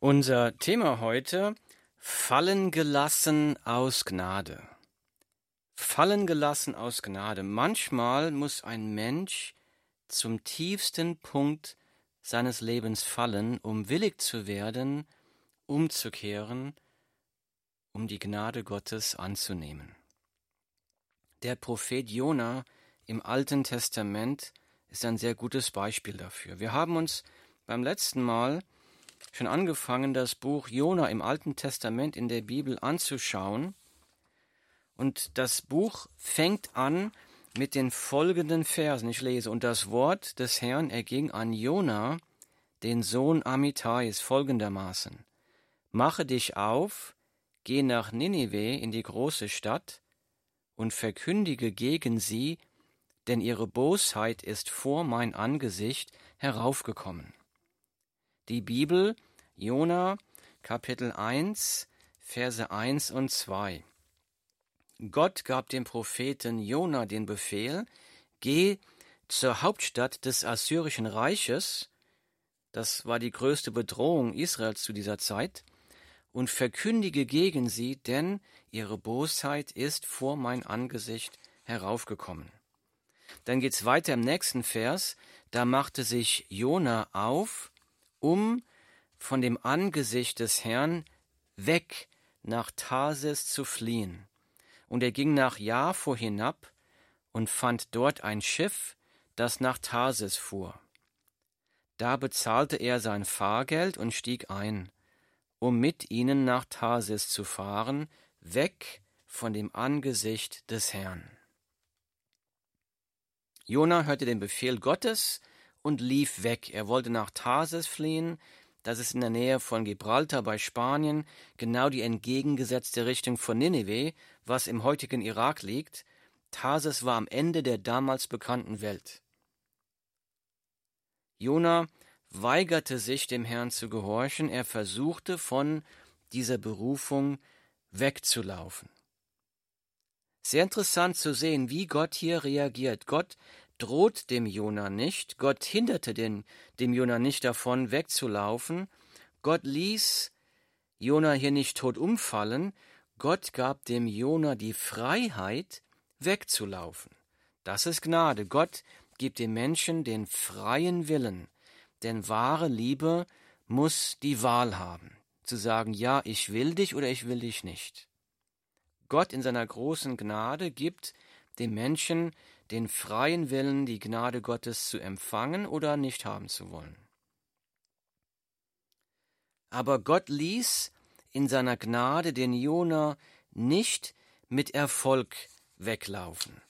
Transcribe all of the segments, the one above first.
Unser Thema heute Fallen gelassen aus Gnade. Fallen gelassen aus Gnade. Manchmal muss ein Mensch zum tiefsten Punkt seines Lebens fallen, um willig zu werden, umzukehren, um die Gnade Gottes anzunehmen. Der Prophet Jona im Alten Testament ist ein sehr gutes Beispiel dafür. Wir haben uns beim letzten Mal schon angefangen, das Buch Jona im Alten Testament in der Bibel anzuschauen. Und das Buch fängt an mit den folgenden Versen. Ich lese, und das Wort des Herrn erging an Jona, den Sohn Amitais, folgendermaßen. Mache dich auf, geh nach Ninive in die große Stadt und verkündige gegen sie, denn ihre Bosheit ist vor mein Angesicht heraufgekommen. Die Bibel, Jona, Kapitel 1, Verse 1 und 2. Gott gab dem Propheten Jona den Befehl, geh zur Hauptstadt des assyrischen Reiches, das war die größte Bedrohung Israels zu dieser Zeit, und verkündige gegen sie, denn ihre Bosheit ist vor mein Angesicht heraufgekommen. Dann geht's weiter im nächsten Vers, da machte sich Jona auf, um von dem Angesicht des Herrn weg nach Tarsis zu fliehen. Und er ging nach Jafo hinab und fand dort ein Schiff, das nach Tarsis fuhr. Da bezahlte er sein Fahrgeld und stieg ein, um mit ihnen nach Tarsis zu fahren, weg von dem Angesicht des Herrn. Jona hörte den Befehl Gottes und lief weg. Er wollte nach Tarsis fliehen. Das ist in der Nähe von Gibraltar bei Spanien, genau die entgegengesetzte Richtung von Ninive, was im heutigen Irak liegt. Tarsis war am Ende der damals bekannten Welt. Jona weigerte sich, dem Herrn zu gehorchen. Er versuchte, von dieser Berufung wegzulaufen. Sehr interessant zu sehen, wie Gott hier reagiert. Gott droht dem Jona nicht, Gott hinderte den, dem Jona nicht davon, wegzulaufen, Gott ließ Jona hier nicht tot umfallen, Gott gab dem Jona die Freiheit, wegzulaufen. Das ist Gnade. Gott gibt dem Menschen den freien Willen, denn wahre Liebe muss die Wahl haben, zu sagen, ja, ich will dich oder ich will dich nicht. Gott in seiner großen Gnade gibt dem Menschen den freien Willen, die Gnade Gottes zu empfangen oder nicht haben zu wollen. Aber Gott ließ in seiner Gnade den Jona nicht mit Erfolg weglaufen.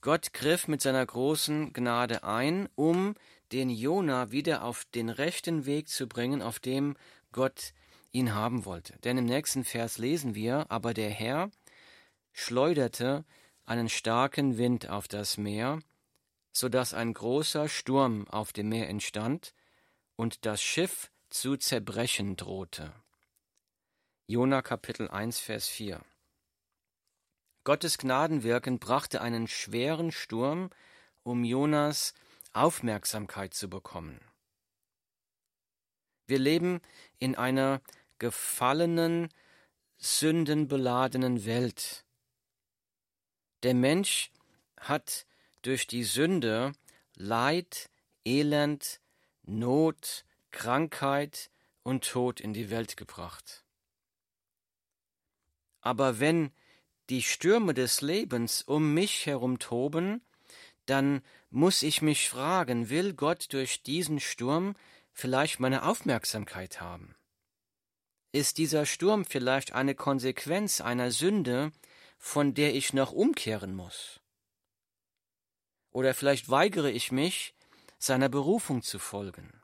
Gott griff mit seiner großen Gnade ein, um den Jona wieder auf den rechten Weg zu bringen, auf dem Gott ihn haben wollte. Denn im nächsten Vers lesen wir, aber der Herr schleuderte einen starken Wind auf das Meer, so dass ein großer Sturm auf dem Meer entstand und das Schiff zu zerbrechen drohte. Jona Kapitel 1 Vers 4 Gottes Gnadenwirken brachte einen schweren Sturm, um Jonas Aufmerksamkeit zu bekommen. Wir leben in einer gefallenen, sündenbeladenen Welt. Der Mensch hat durch die Sünde Leid, Elend, Not, Krankheit und Tod in die Welt gebracht. Aber wenn die Stürme des Lebens um mich herum toben, dann muss ich mich fragen, will Gott durch diesen Sturm vielleicht meine Aufmerksamkeit haben? Ist dieser Sturm vielleicht eine Konsequenz einer Sünde, von der ich noch umkehren muss. Oder vielleicht weigere ich mich, seiner Berufung zu folgen.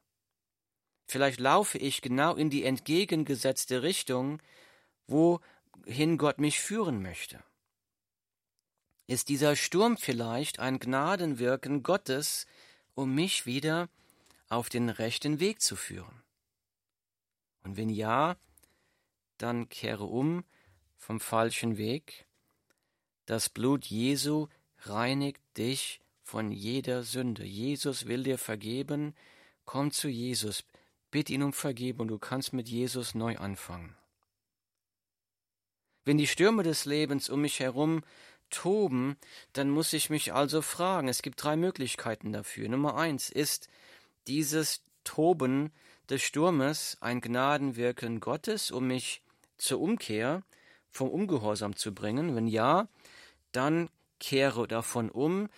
Vielleicht laufe ich genau in die entgegengesetzte Richtung, wohin Gott mich führen möchte. Ist dieser Sturm vielleicht ein Gnadenwirken Gottes, um mich wieder auf den rechten Weg zu führen? Und wenn ja, dann kehre um vom falschen Weg das Blut Jesu reinigt dich von jeder Sünde. Jesus will dir vergeben. Komm zu Jesus. bitte ihn um Vergebung, du kannst mit Jesus neu anfangen. Wenn die Stürme des Lebens um mich herum toben, dann muss ich mich also fragen. Es gibt drei Möglichkeiten dafür. Nummer eins ist dieses Toben des Sturmes ein Gnadenwirken Gottes, um mich zur Umkehr vom Ungehorsam zu bringen? Wenn ja, dann kehre davon um,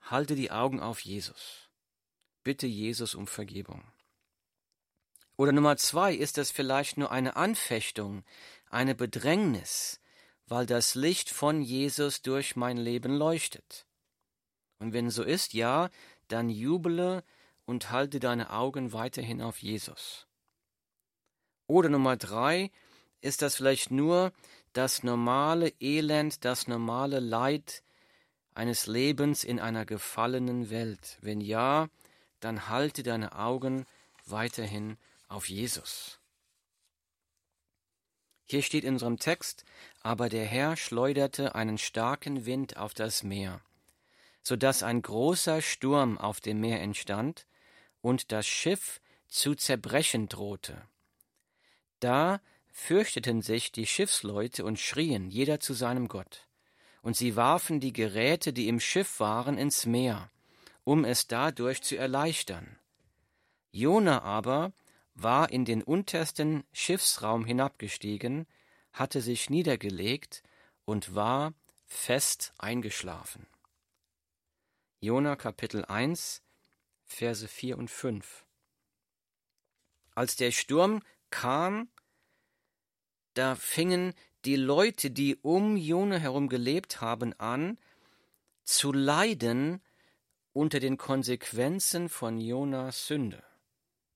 halte die Augen auf Jesus. Bitte Jesus um Vergebung. Oder Nummer zwei, ist es vielleicht nur eine Anfechtung, eine Bedrängnis, weil das Licht von Jesus durch mein Leben leuchtet. Und wenn so ist, ja, dann jubele und halte deine Augen weiterhin auf Jesus. Oder Nummer drei, ist das vielleicht nur das normale Elend, das normale Leid eines Lebens in einer gefallenen Welt? Wenn ja, dann halte deine Augen weiterhin auf Jesus. Hier steht in unserem Text, aber der Herr schleuderte einen starken Wind auf das Meer, so dass ein großer Sturm auf dem Meer entstand und das Schiff zu zerbrechen drohte. Da fürchteten sich die Schiffsleute und schrien, jeder zu seinem Gott. Und sie warfen die Geräte, die im Schiff waren, ins Meer, um es dadurch zu erleichtern. Jona aber war in den untersten Schiffsraum hinabgestiegen, hatte sich niedergelegt und war fest eingeschlafen. Jona Kapitel 1, Verse 4 und 5. Als der Sturm kam, da fingen die Leute, die um Jona herum gelebt haben, an zu leiden unter den Konsequenzen von Jonas Sünde.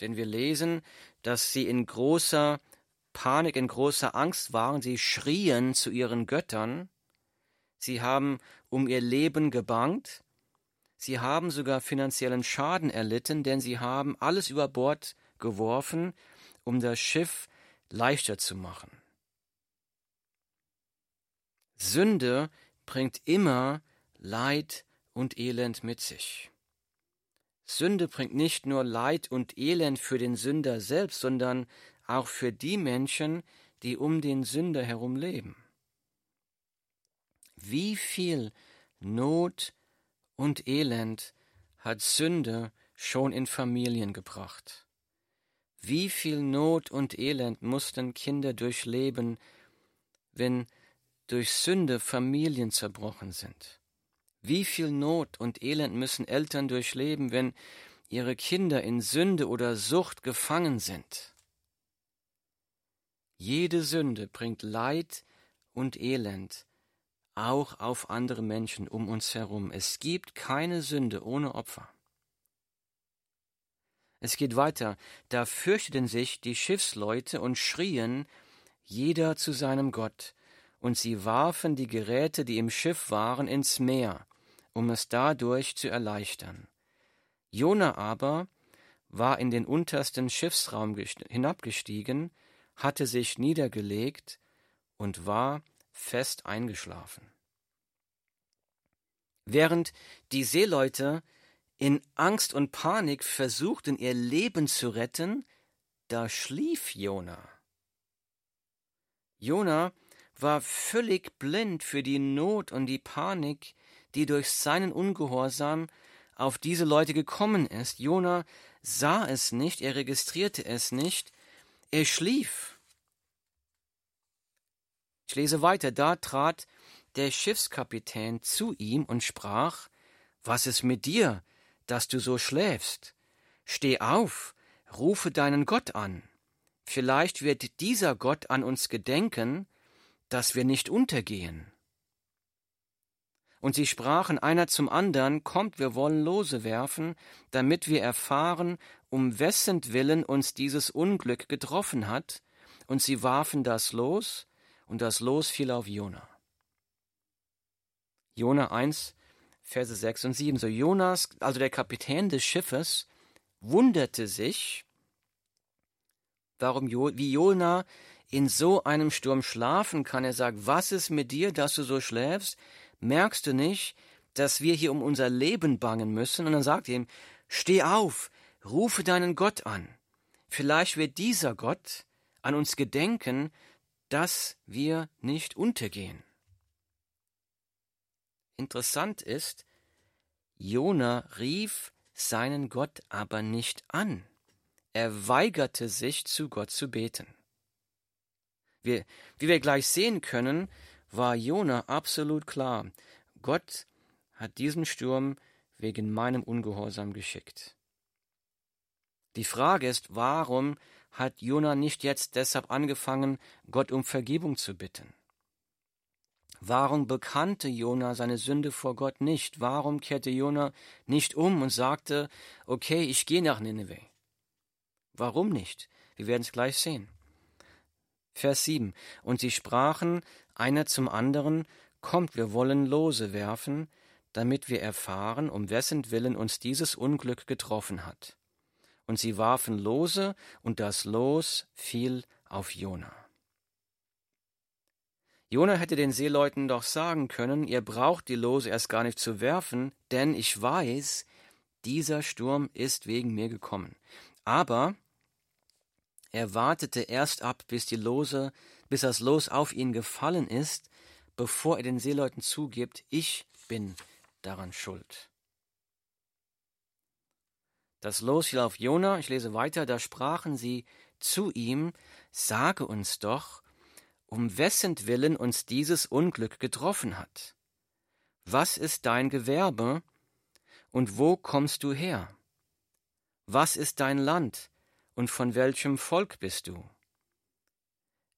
Denn wir lesen, dass sie in großer Panik, in großer Angst waren, sie schrien zu ihren Göttern, sie haben um ihr Leben gebangt, sie haben sogar finanziellen Schaden erlitten, denn sie haben alles über Bord geworfen, um das Schiff leichter zu machen. Sünde bringt immer Leid und Elend mit sich. Sünde bringt nicht nur Leid und Elend für den Sünder selbst, sondern auch für die Menschen, die um den Sünder herum leben. Wie viel Not und Elend hat Sünde schon in Familien gebracht? Wie viel Not und Elend mussten Kinder durchleben, wenn durch Sünde Familien zerbrochen sind. Wie viel Not und Elend müssen Eltern durchleben, wenn ihre Kinder in Sünde oder Sucht gefangen sind? Jede Sünde bringt Leid und Elend auch auf andere Menschen um uns herum. Es gibt keine Sünde ohne Opfer. Es geht weiter. Da fürchteten sich die Schiffsleute und schrien, jeder zu seinem Gott, und sie warfen die Geräte, die im Schiff waren, ins Meer, um es dadurch zu erleichtern. Jona aber war in den untersten Schiffsraum hinabgestiegen, hatte sich niedergelegt und war fest eingeschlafen. Während die Seeleute in Angst und Panik versuchten, ihr Leben zu retten, da schlief Jona. Jona war völlig blind für die Not und die Panik, die durch seinen Ungehorsam auf diese Leute gekommen ist. Jona sah es nicht, er registrierte es nicht, er schlief. Ich lese weiter, da trat der Schiffskapitän zu ihm und sprach, Was ist mit dir, dass du so schläfst? Steh auf, rufe deinen Gott an. Vielleicht wird dieser Gott an uns gedenken dass wir nicht untergehen. Und sie sprachen einer zum andern, Kommt, wir wollen Lose werfen, damit wir erfahren, um wessen Willen uns dieses Unglück getroffen hat. Und sie warfen das Los, und das Los fiel auf Jona. Jona 1, Verse 6 und 7. So Jonas, also der Kapitän des Schiffes, wunderte sich, warum jo, wie Jona in so einem Sturm schlafen kann. Er sagt, was ist mit dir, dass du so schläfst? Merkst du nicht, dass wir hier um unser Leben bangen müssen? Und dann sagt er ihm, steh auf, rufe deinen Gott an. Vielleicht wird dieser Gott an uns gedenken, dass wir nicht untergehen. Interessant ist, Jona rief seinen Gott aber nicht an. Er weigerte sich, zu Gott zu beten. Wir, wie wir gleich sehen können, war Jona absolut klar. Gott hat diesen Sturm wegen meinem Ungehorsam geschickt. Die Frage ist, warum hat Jona nicht jetzt deshalb angefangen, Gott um Vergebung zu bitten? Warum bekannte Jona seine Sünde vor Gott nicht? Warum kehrte Jona nicht um und sagte, okay, ich gehe nach Nineveh? Warum nicht? Wir werden es gleich sehen. Vers 7. Und sie sprachen einer zum anderen, Kommt, wir wollen Lose werfen, damit wir erfahren, um wessen Willen uns dieses Unglück getroffen hat. Und sie warfen Lose, und das Los fiel auf Jona. Jona hätte den Seeleuten doch sagen können, ihr braucht die Lose erst gar nicht zu werfen, denn ich weiß, dieser Sturm ist wegen mir gekommen. Aber er wartete erst ab, bis die Lose, bis das Los auf ihn gefallen ist, bevor er den Seeleuten zugibt, ich bin daran schuld. Das Los fiel auf Jona, ich lese weiter, da sprachen sie zu ihm, sage uns doch, um wessen Willen uns dieses Unglück getroffen hat. Was ist dein Gewerbe und wo kommst du her? Was ist dein Land und von welchem Volk bist du?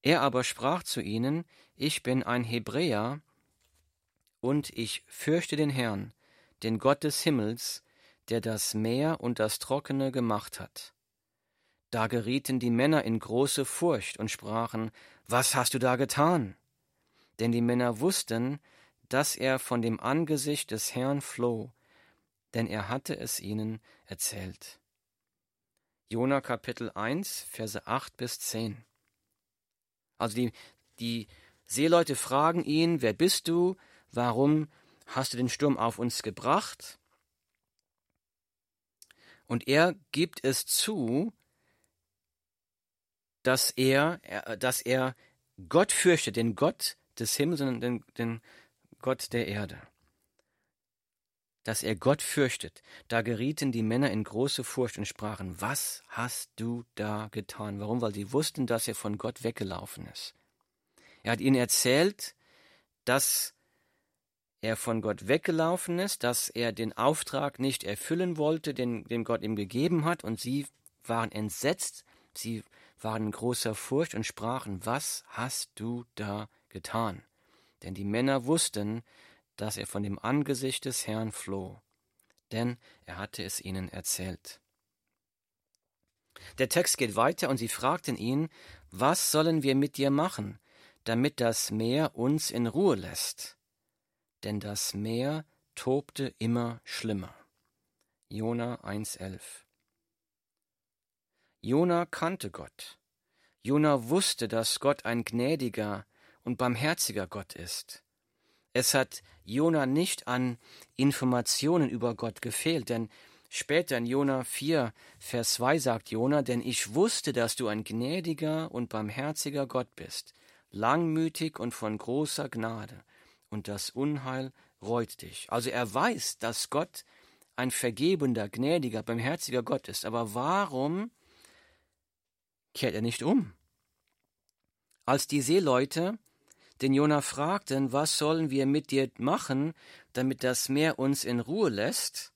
Er aber sprach zu ihnen, Ich bin ein Hebräer, und ich fürchte den Herrn, den Gott des Himmels, der das Meer und das Trockene gemacht hat. Da gerieten die Männer in große Furcht und sprachen, Was hast du da getan? Denn die Männer wussten, dass er von dem Angesicht des Herrn floh, denn er hatte es ihnen erzählt. Jona Kapitel 1, Verse 8 bis 10. Also die, die Seeleute fragen ihn, wer bist du? Warum hast du den Sturm auf uns gebracht? Und er gibt es zu, dass er, dass er Gott fürchtet, den Gott des Himmels und den, den Gott der Erde dass er Gott fürchtet. Da gerieten die Männer in große Furcht und sprachen, was hast du da getan? Warum? Weil sie wussten, dass er von Gott weggelaufen ist. Er hat ihnen erzählt, dass er von Gott weggelaufen ist, dass er den Auftrag nicht erfüllen wollte, den, den Gott ihm gegeben hat, und sie waren entsetzt, sie waren in großer Furcht und sprachen, was hast du da getan? Denn die Männer wussten, dass er von dem Angesicht des Herrn floh, denn er hatte es ihnen erzählt. Der Text geht weiter und sie fragten ihn, was sollen wir mit dir machen, damit das Meer uns in Ruhe lässt? Denn das Meer tobte immer schlimmer. Jona 1,11 Jona kannte Gott. Jona wusste, dass Gott ein gnädiger und barmherziger Gott ist. Es hat Jona nicht an Informationen über Gott gefehlt, denn später in Jona 4, Vers 2 sagt Jona, denn ich wusste, dass du ein gnädiger und barmherziger Gott bist, langmütig und von großer Gnade, und das Unheil reut dich. Also er weiß, dass Gott ein vergebender, gnädiger, barmherziger Gott ist. Aber warum kehrt er nicht um? Als die Seeleute den Jona fragten, was sollen wir mit dir machen, damit das Meer uns in Ruhe lässt,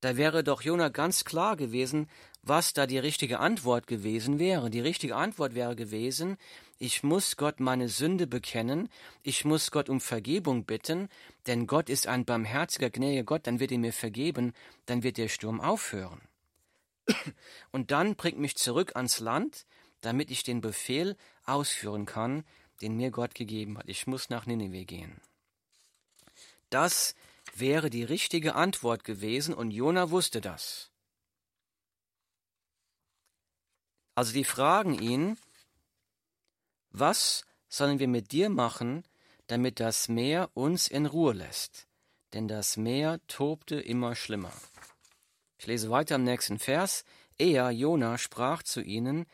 da wäre doch Jona ganz klar gewesen, was da die richtige Antwort gewesen wäre. Die richtige Antwort wäre gewesen, ich muss Gott meine Sünde bekennen, ich muss Gott um Vergebung bitten, denn Gott ist ein barmherziger, gnädiger Gott, dann wird er mir vergeben, dann wird der Sturm aufhören. Und dann bringt mich zurück ans Land, damit ich den Befehl ausführen kann, den mir Gott gegeben hat. Ich muss nach Nineveh gehen. Das wäre die richtige Antwort gewesen und Jona wusste das. Also die fragen ihn, was sollen wir mit dir machen, damit das Meer uns in Ruhe lässt? Denn das Meer tobte immer schlimmer. Ich lese weiter am nächsten Vers. Er, Jona, sprach zu ihnen,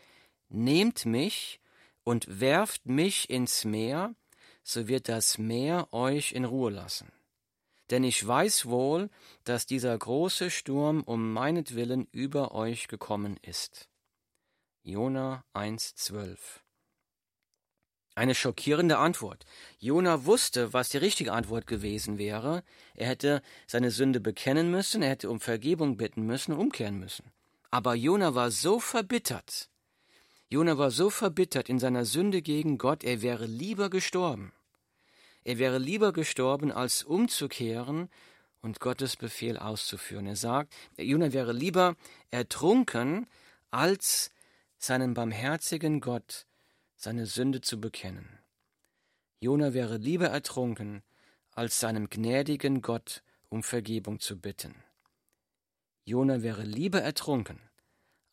Nehmt mich und werft mich ins Meer, so wird das Meer euch in Ruhe lassen. Denn ich weiß wohl, dass dieser große Sturm um meinetwillen über euch gekommen ist. Jona 1,12 Eine schockierende Antwort. Jona wusste, was die richtige Antwort gewesen wäre. Er hätte seine Sünde bekennen müssen, er hätte um Vergebung bitten müssen, umkehren müssen. Aber Jona war so verbittert, Jona war so verbittert in seiner Sünde gegen Gott, er wäre lieber gestorben. Er wäre lieber gestorben, als umzukehren und Gottes Befehl auszuführen. Er sagt, Jona wäre lieber ertrunken, als seinen barmherzigen Gott seine Sünde zu bekennen. Jona wäre lieber ertrunken, als seinem gnädigen Gott um Vergebung zu bitten. Jona wäre lieber ertrunken,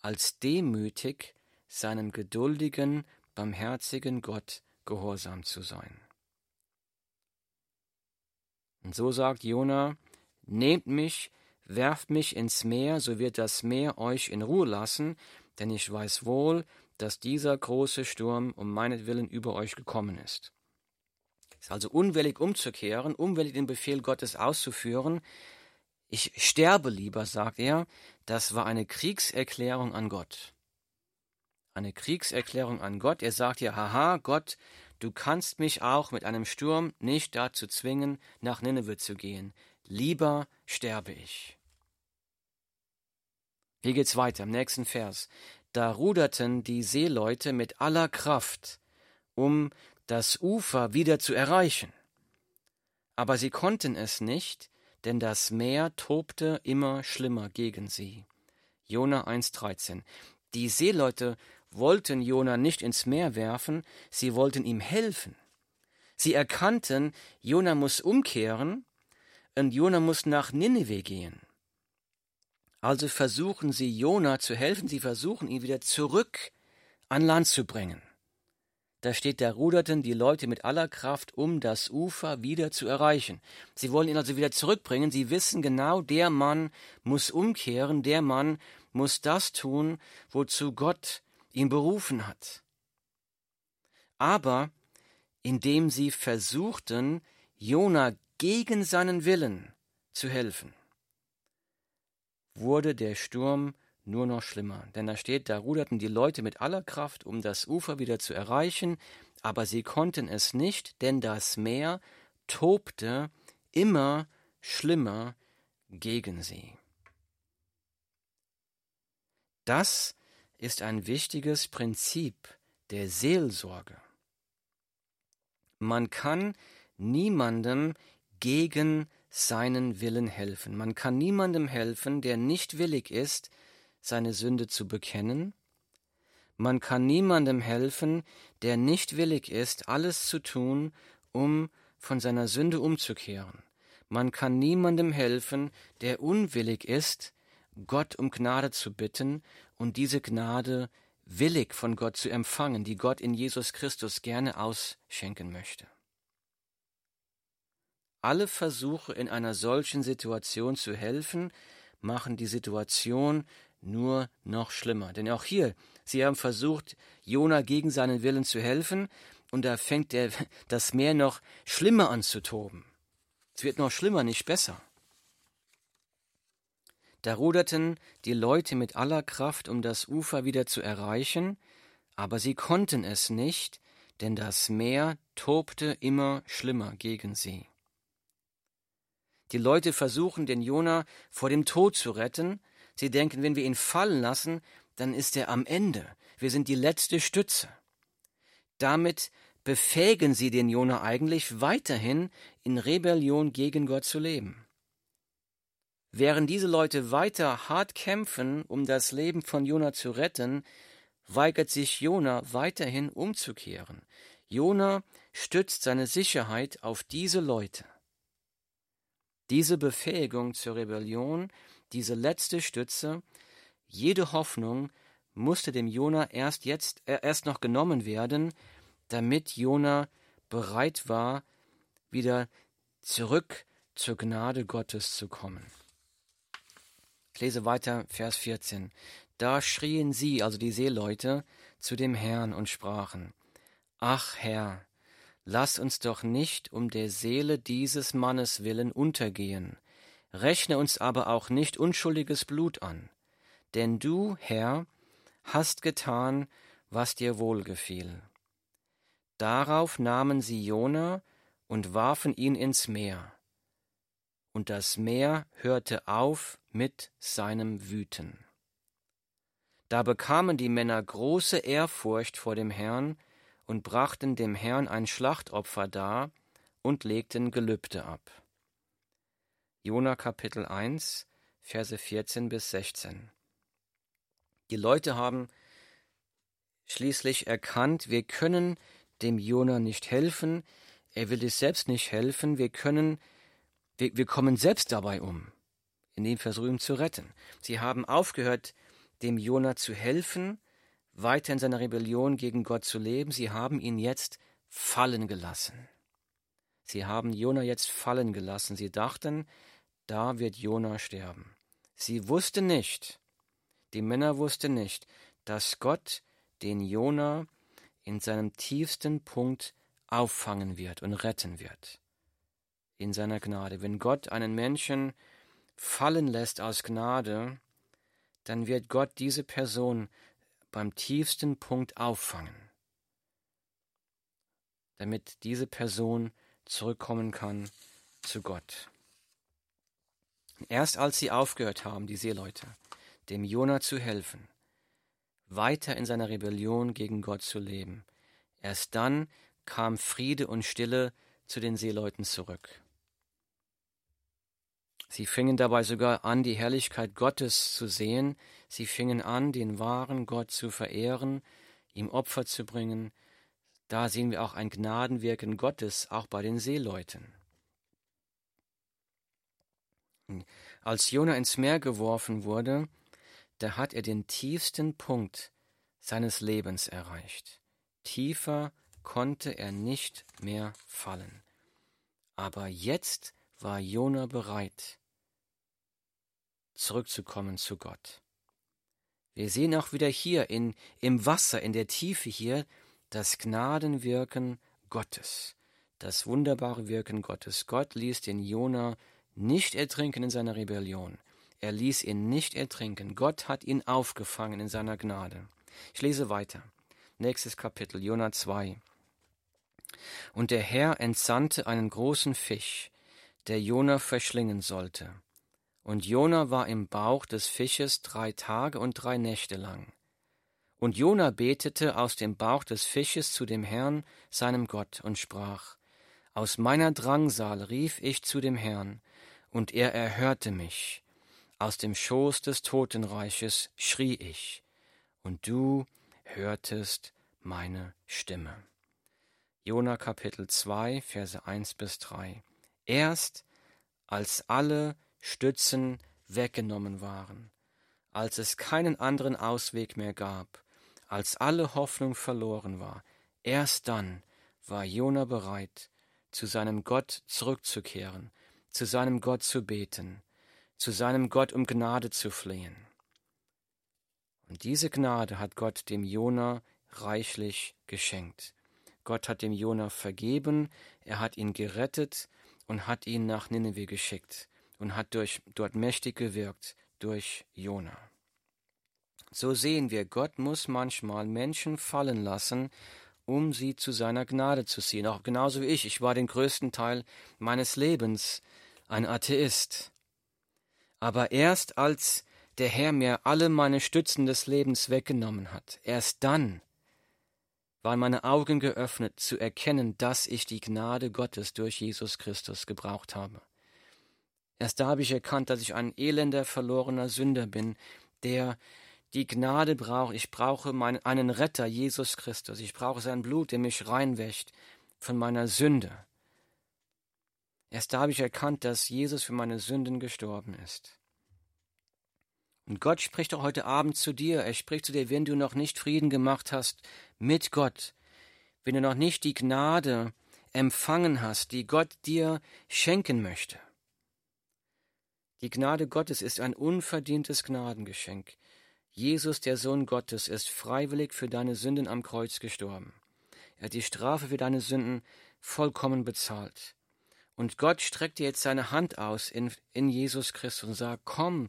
als demütig seinem geduldigen, barmherzigen Gott gehorsam zu sein. Und so sagt Jona, Nehmt mich, werft mich ins Meer, so wird das Meer euch in Ruhe lassen, denn ich weiß wohl, dass dieser große Sturm um meinetwillen über euch gekommen ist. Es ist also unwillig umzukehren, unwillig den Befehl Gottes auszuführen. Ich sterbe lieber, sagt er, das war eine Kriegserklärung an Gott eine Kriegserklärung an Gott. Er sagt ja, haha, Gott, du kannst mich auch mit einem Sturm nicht dazu zwingen, nach Nineveh zu gehen. Lieber sterbe ich. Wie geht's weiter im nächsten Vers? Da ruderten die Seeleute mit aller Kraft, um das Ufer wieder zu erreichen. Aber sie konnten es nicht, denn das Meer tobte immer schlimmer gegen sie. Jona 1,13. Die Seeleute wollten Jona nicht ins Meer werfen, sie wollten ihm helfen. Sie erkannten, Jona muss umkehren und Jona muss nach Nineveh gehen. Also versuchen sie Jona zu helfen, sie versuchen ihn wieder zurück an Land zu bringen. Da steht, da ruderten die Leute mit aller Kraft, um das Ufer wieder zu erreichen. Sie wollen ihn also wieder zurückbringen. Sie wissen genau, der Mann muss umkehren, der Mann muss das tun, wozu Gott ihn berufen hat. Aber indem sie versuchten, Jona gegen seinen Willen zu helfen, wurde der Sturm nur noch schlimmer. Denn da steht, da ruderten die Leute mit aller Kraft, um das Ufer wieder zu erreichen, aber sie konnten es nicht, denn das Meer tobte immer schlimmer gegen sie. Das ist ein wichtiges Prinzip der Seelsorge. Man kann niemandem gegen seinen Willen helfen. Man kann niemandem helfen, der nicht willig ist, seine Sünde zu bekennen. Man kann niemandem helfen, der nicht willig ist, alles zu tun, um von seiner Sünde umzukehren. Man kann niemandem helfen, der unwillig ist, Gott um Gnade zu bitten und diese Gnade willig von Gott zu empfangen, die Gott in Jesus Christus gerne ausschenken möchte. Alle Versuche in einer solchen Situation zu helfen, machen die Situation nur noch schlimmer. Denn auch hier, sie haben versucht, Jona gegen seinen Willen zu helfen, und da fängt der, das Meer noch schlimmer an zu toben. Es wird noch schlimmer, nicht besser. Da ruderten die Leute mit aller Kraft, um das Ufer wieder zu erreichen, aber sie konnten es nicht, denn das Meer tobte immer schlimmer gegen sie. Die Leute versuchen, den Jona vor dem Tod zu retten. Sie denken, wenn wir ihn fallen lassen, dann ist er am Ende. Wir sind die letzte Stütze. Damit befähigen sie den Jona eigentlich weiterhin in Rebellion gegen Gott zu leben. Während diese Leute weiter hart kämpfen, um das Leben von Jona zu retten, weigert sich Jona weiterhin umzukehren. Jona stützt seine Sicherheit auf diese Leute. Diese Befähigung zur Rebellion, diese letzte Stütze, jede Hoffnung musste dem Jona erst jetzt äh, erst noch genommen werden, damit Jona bereit war, wieder zurück zur Gnade Gottes zu kommen. Ich lese weiter, Vers 14. Da schrien sie, also die Seeleute, zu dem Herrn und sprachen, Ach Herr, lass uns doch nicht um der Seele dieses Mannes willen untergehen, rechne uns aber auch nicht unschuldiges Blut an, denn du, Herr, hast getan, was dir wohlgefiel. Darauf nahmen sie Jona und warfen ihn ins Meer. Und das Meer hörte auf mit seinem Wüten. Da bekamen die Männer große Ehrfurcht vor dem Herrn und brachten dem Herrn ein Schlachtopfer dar und legten Gelübde ab. Jona Kapitel 1, Verse 14 bis 16. Die Leute haben schließlich erkannt, wir können dem Jona nicht helfen, er will es selbst nicht helfen, wir können, wir, wir kommen selbst dabei um, indem wir versuchen zu retten. Sie haben aufgehört, dem Jona zu helfen, weiter in seiner Rebellion gegen Gott zu leben. Sie haben ihn jetzt fallen gelassen. Sie haben Jona jetzt fallen gelassen. Sie dachten, da wird Jona sterben. Sie wussten nicht, die Männer wussten nicht, dass Gott den Jona in seinem tiefsten Punkt auffangen wird und retten wird. In seiner Gnade. Wenn Gott einen Menschen fallen lässt aus Gnade, dann wird Gott diese Person beim tiefsten Punkt auffangen, damit diese Person zurückkommen kann zu Gott. Erst als sie aufgehört haben, die Seeleute, dem Jona zu helfen, weiter in seiner Rebellion gegen Gott zu leben, erst dann kam Friede und Stille zu den Seeleuten zurück. Sie fingen dabei sogar an, die Herrlichkeit Gottes zu sehen, sie fingen an, den wahren Gott zu verehren, ihm Opfer zu bringen. Da sehen wir auch ein Gnadenwirken Gottes, auch bei den Seeleuten. Als Jona ins Meer geworfen wurde, da hat er den tiefsten Punkt seines Lebens erreicht. Tiefer konnte er nicht mehr fallen. Aber jetzt war Jona bereit, zurückzukommen zu Gott. Wir sehen auch wieder hier in, im Wasser, in der Tiefe hier, das Gnadenwirken Gottes, das wunderbare Wirken Gottes. Gott ließ den Jona nicht ertrinken in seiner Rebellion. Er ließ ihn nicht ertrinken. Gott hat ihn aufgefangen in seiner Gnade. Ich lese weiter. Nächstes Kapitel, Jona 2. Und der Herr entsandte einen großen Fisch, der Jona verschlingen sollte. Und Jona war im Bauch des Fisches drei Tage und drei Nächte lang. Und Jona betete aus dem Bauch des Fisches zu dem Herrn, seinem Gott, und sprach, Aus meiner Drangsal rief ich zu dem Herrn, und er erhörte mich. Aus dem Schoß des Totenreiches schrie ich, und du hörtest meine Stimme. Jona Kapitel 2, Verse 1 bis 3. Erst als alle Stützen weggenommen waren, als es keinen anderen Ausweg mehr gab, als alle Hoffnung verloren war, erst dann war Jona bereit, zu seinem Gott zurückzukehren, zu seinem Gott zu beten, zu seinem Gott um Gnade zu flehen. Und diese Gnade hat Gott dem Jona reichlich geschenkt. Gott hat dem Jona vergeben, er hat ihn gerettet und hat ihn nach Nineveh geschickt und hat durch, dort mächtig gewirkt durch Jona. So sehen wir, Gott muss manchmal Menschen fallen lassen, um sie zu seiner Gnade zu ziehen. Auch genauso wie ich. Ich war den größten Teil meines Lebens ein Atheist. Aber erst als der Herr mir alle meine Stützen des Lebens weggenommen hat, erst dann waren meine Augen geöffnet zu erkennen, dass ich die Gnade Gottes durch Jesus Christus gebraucht habe. Erst da habe ich erkannt, dass ich ein elender, verlorener Sünder bin, der die Gnade braucht. Ich brauche meinen, einen Retter, Jesus Christus. Ich brauche sein Blut, der mich reinwäscht von meiner Sünde. Erst da habe ich erkannt, dass Jesus für meine Sünden gestorben ist. Und Gott spricht auch heute Abend zu dir. Er spricht zu dir, wenn du noch nicht Frieden gemacht hast mit Gott, wenn du noch nicht die Gnade empfangen hast, die Gott dir schenken möchte. Die Gnade Gottes ist ein unverdientes Gnadengeschenk. Jesus, der Sohn Gottes, ist freiwillig für deine Sünden am Kreuz gestorben. Er hat die Strafe für deine Sünden vollkommen bezahlt. Und Gott streckt dir jetzt seine Hand aus in, in Jesus Christus und sagt, komm,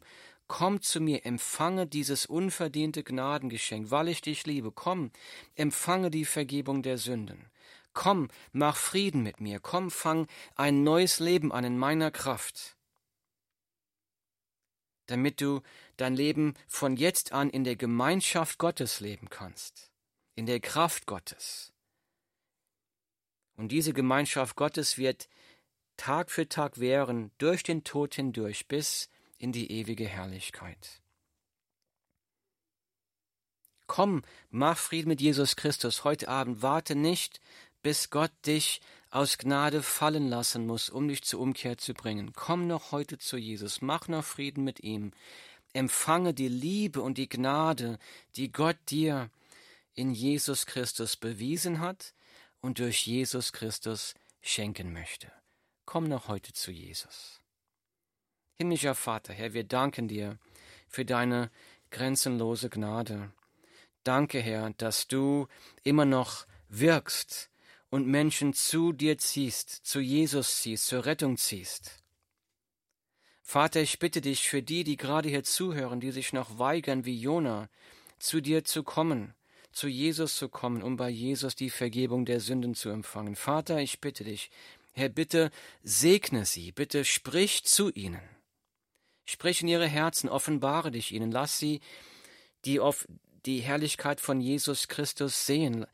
komm zu mir, empfange dieses unverdiente Gnadengeschenk, weil ich dich liebe. Komm, empfange die Vergebung der Sünden. Komm, mach Frieden mit mir. Komm, fang ein neues Leben an in meiner Kraft damit du dein Leben von jetzt an in der Gemeinschaft Gottes leben kannst, in der Kraft Gottes. Und diese Gemeinschaft Gottes wird Tag für Tag währen, durch den Tod hindurch bis in die ewige Herrlichkeit. Komm, mach Frieden mit Jesus Christus heute Abend, warte nicht, bis Gott dich aus Gnade fallen lassen muss, um dich zur Umkehr zu bringen. Komm noch heute zu Jesus, mach noch Frieden mit ihm, empfange die Liebe und die Gnade, die Gott dir in Jesus Christus bewiesen hat und durch Jesus Christus schenken möchte. Komm noch heute zu Jesus. Himmlischer Vater, Herr, wir danken dir für deine grenzenlose Gnade. Danke, Herr, dass du immer noch wirkst und Menschen zu dir ziehst, zu Jesus ziehst, zur Rettung ziehst. Vater, ich bitte dich für die, die gerade hier zuhören, die sich noch weigern, wie Jona, zu dir zu kommen, zu Jesus zu kommen, um bei Jesus die Vergebung der Sünden zu empfangen. Vater, ich bitte dich, Herr, bitte segne sie, bitte sprich zu ihnen. Sprich in ihre Herzen, offenbare dich ihnen, lass sie die, auf die Herrlichkeit von Jesus Christus sehen,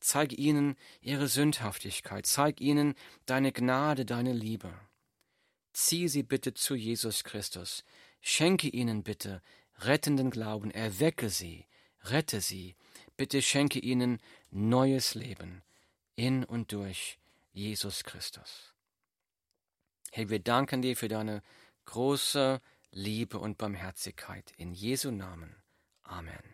Zeig ihnen ihre Sündhaftigkeit, zeig ihnen deine Gnade, deine Liebe. Zieh sie bitte zu Jesus Christus, schenke ihnen bitte rettenden Glauben, erwecke sie, rette sie, bitte schenke ihnen neues Leben in und durch Jesus Christus. Herr, wir danken dir für deine große Liebe und Barmherzigkeit. In Jesu Namen. Amen.